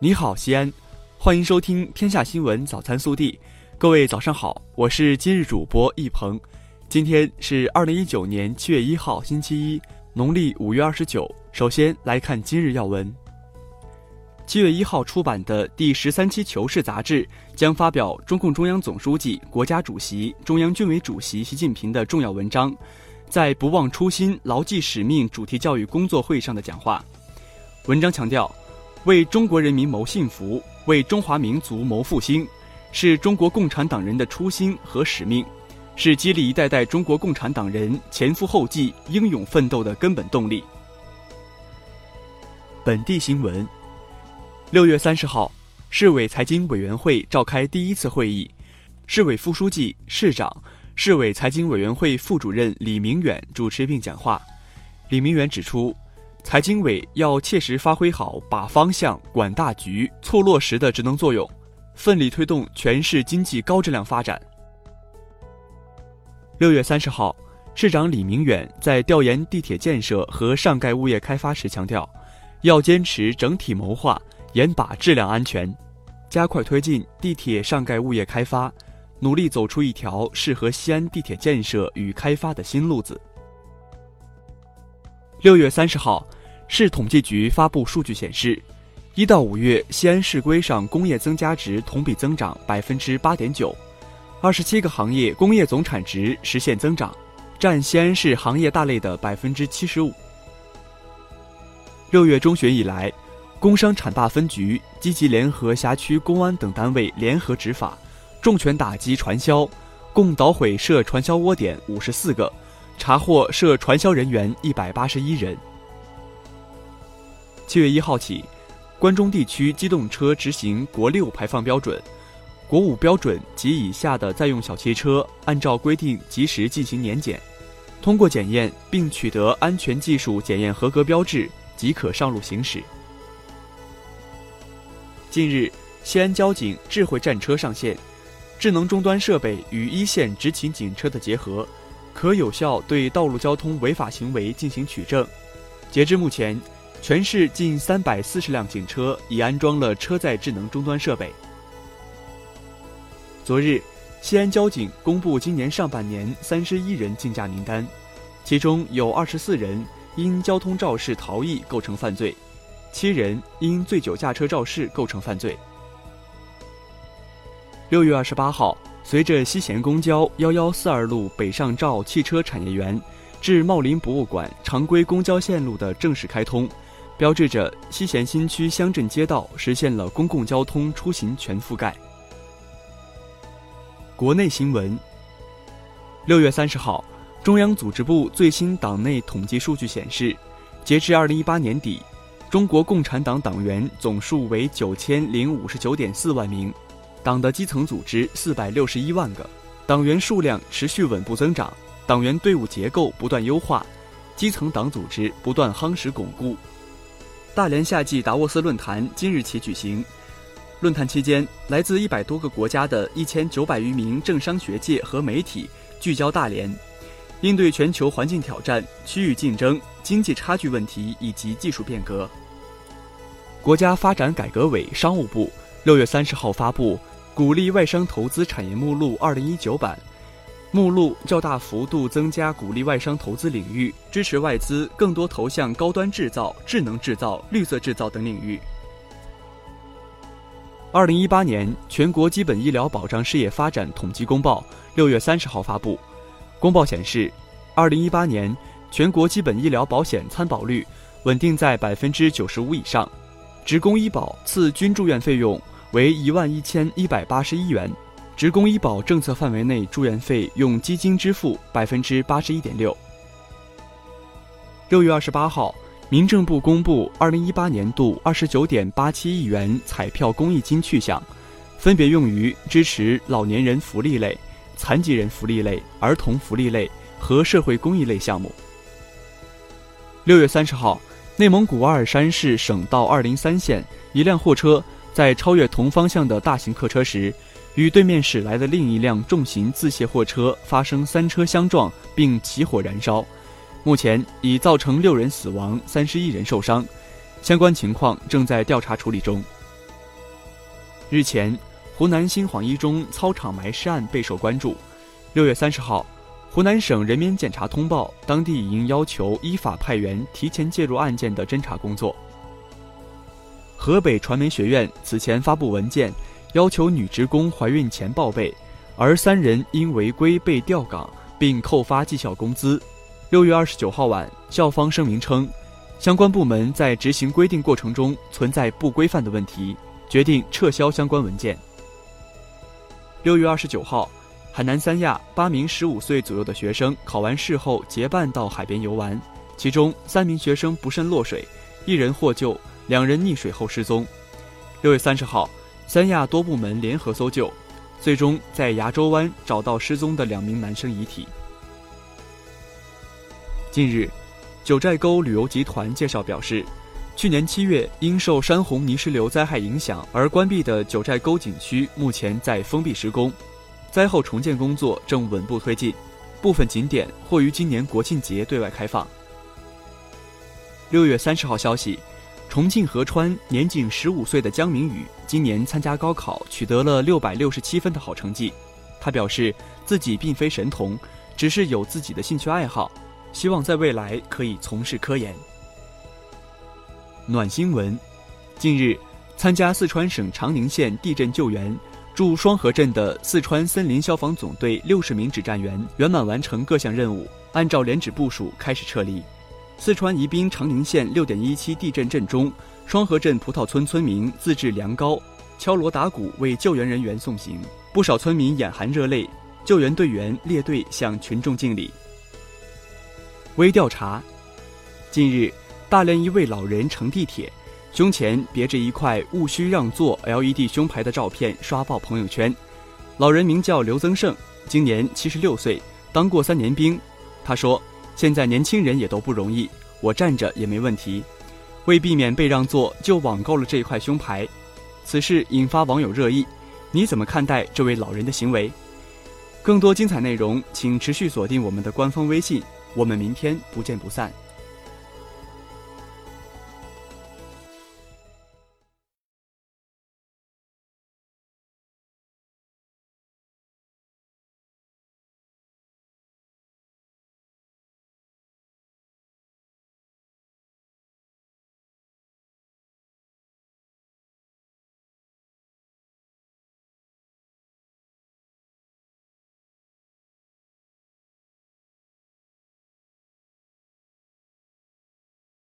你好，西安，欢迎收听《天下新闻早餐速递》。各位早上好，我是今日主播易鹏。今天是二零一九年七月一号，星期一，农历五月二十九。首先来看今日要闻。七月一号出版的第十三期《求是》杂志将发表中共中央总书记、国家主席、中央军委主席习近平的重要文章，在“不忘初心、牢记使命”主题教育工作会上的讲话。文章强调。为中国人民谋幸福，为中华民族谋复兴，是中国共产党人的初心和使命，是激励一代代中国共产党人前赴后继、英勇奋斗的根本动力。本地新闻：六月三十号，市委财经委员会召开第一次会议，市委副书记、市长、市委财经委员会副主任李明远主持并讲话。李明远指出。财经委要切实发挥好把方向、管大局、促落实的职能作用，奋力推动全市经济高质量发展。六月三十号，市长李明远在调研地铁建设和上盖物业开发时强调，要坚持整体谋划，严把质量安全，加快推进地铁上盖物业开发，努力走出一条适合西安地铁建设与开发的新路子。六月三十号，市统计局发布数据显示，一到五月西安市规上工业增加值同比增长百分之八点九，二十七个行业工业总产值实现增长，占西安市行业大类的百分之七十五。六月中旬以来，工商产霸分局积极联合辖区公安等单位联合执法，重拳打击传销，共捣毁涉传销窝点五十四个。查获涉传销人员一百八十一人。七月一号起，关中地区机动车执行国六排放标准，国五标准及以下的在用小汽车按照规定及时进行年检，通过检验并取得安全技术检验合格标志即可上路行驶。近日，西安交警智慧战车上线，智能终端设备与一线执勤警车的结合。可有效对道路交通违法行为进行取证。截至目前，全市近三百四十辆警车已安装了车载智能终端设备。昨日，西安交警公布今年上半年三十一人竞驾名单，其中有二十四人因交通肇事逃逸构成犯罪，七人因醉酒驾车肇事构成犯罪。六月二十八号。随着西咸公交幺幺四二路北上兆汽车产业园至茂林博物馆常规公交线路的正式开通，标志着西咸新区乡镇街道实现了公共交通出行全覆盖。国内新闻：六月三十号，中央组织部最新党内统计数据显示，截至二零一八年底，中国共产党党员总数为九千零五十九点四万名。党的基层组织四百六十一万个，党员数量持续稳步增长，党员队伍结构不断优化，基层党组织不断夯实巩固。大连夏季达沃斯论坛今日起举行，论坛期间，来自一百多个国家的一千九百余名政商学界和媒体聚焦大连，应对全球环境挑战、区域竞争、经济差距问题以及技术变革。国家发展改革委、商务部。六月三十号发布《鼓励外商投资产业目录（二零一九版）》，目录较大幅度增加鼓励外商投资领域，支持外资更多投向高端制造、智能制造、绿色制造等领域。二零一八年全国基本医疗保障事业发展统计公报六月三十号发布，公报显示，二零一八年全国基本医疗保险参保率稳定在百分之九十五以上，职工医保次均住院费用。为一万一千一百八十一元，职工医保政策范围内住院费用基金支付百分之八十一点六。六月二十八号，民政部公布二零一八年度二十九点八七亿元彩票公益金去向，分别用于支持老年人福利类、残疾人福利类、儿童福利类和社会公益类项目。六月三十号，内蒙古阿尔山市省道二零三线一辆货车。在超越同方向的大型客车时，与对面驶来的另一辆重型自卸货车发生三车相撞，并起火燃烧。目前已造成六人死亡，三十一人受伤，相关情况正在调查处理中。日前，湖南新晃一中操场埋尸案备受关注。六月三十号，湖南省人民检察通报，当地已经要求依法派员提前介入案件的侦查工作。河北传媒学院此前发布文件，要求女职工怀孕前报备，而三人因违规被调岗并扣发绩效工资。六月二十九号晚，校方声明称，相关部门在执行规定过程中存在不规范的问题，决定撤销相关文件。六月二十九号，海南三亚八名十五岁左右的学生考完试后结伴到海边游玩，其中三名学生不慎落水，一人获救。两人溺水后失踪。六月三十号，三亚多部门联合搜救，最终在崖州湾找到失踪的两名男生遗体。近日，九寨沟旅游集团介绍表示，去年七月因受山洪泥石流灾害影响而关闭的九寨沟景区目前在封闭施工，灾后重建工作正稳步推进，部分景点或于今年国庆节对外开放。六月三十号消息。重庆合川年仅十五岁的江明宇，今年参加高考取得了六百六十七分的好成绩。他表示自己并非神童，只是有自己的兴趣爱好，希望在未来可以从事科研。暖新闻：近日，参加四川省长宁县地震救援驻双河镇的四川森林消防总队六十名指战员圆满完成各项任务，按照连指部署开始撤离。四川宜宾长宁县六点一七地震震中，双河镇葡萄村村民自制凉糕，敲锣打鼓为救援人员送行，不少村民眼含热泪，救援队员列队向群众敬礼。微调查：近日，大连一位老人乘地铁，胸前别着一块“勿需让座 ”LED 胸牌的照片刷爆朋友圈。老人名叫刘增胜，今年七十六岁，当过三年兵。他说。现在年轻人也都不容易，我站着也没问题。为避免被让座，就网购了这一块胸牌。此事引发网友热议，你怎么看待这位老人的行为？更多精彩内容，请持续锁定我们的官方微信。我们明天不见不散。